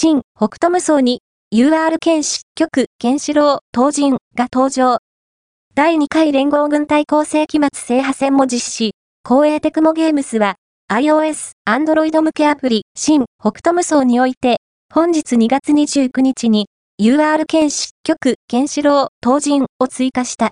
新北斗無双に UR 剣士、局、ケンシロ、東人が登場。第2回連合軍対抗世紀末制覇戦も実施。公営テクモゲームスは iOS、Android 向けアプリ、新北斗無双において、本日2月29日に UR 剣士、局、ケンシロ、東人を追加した。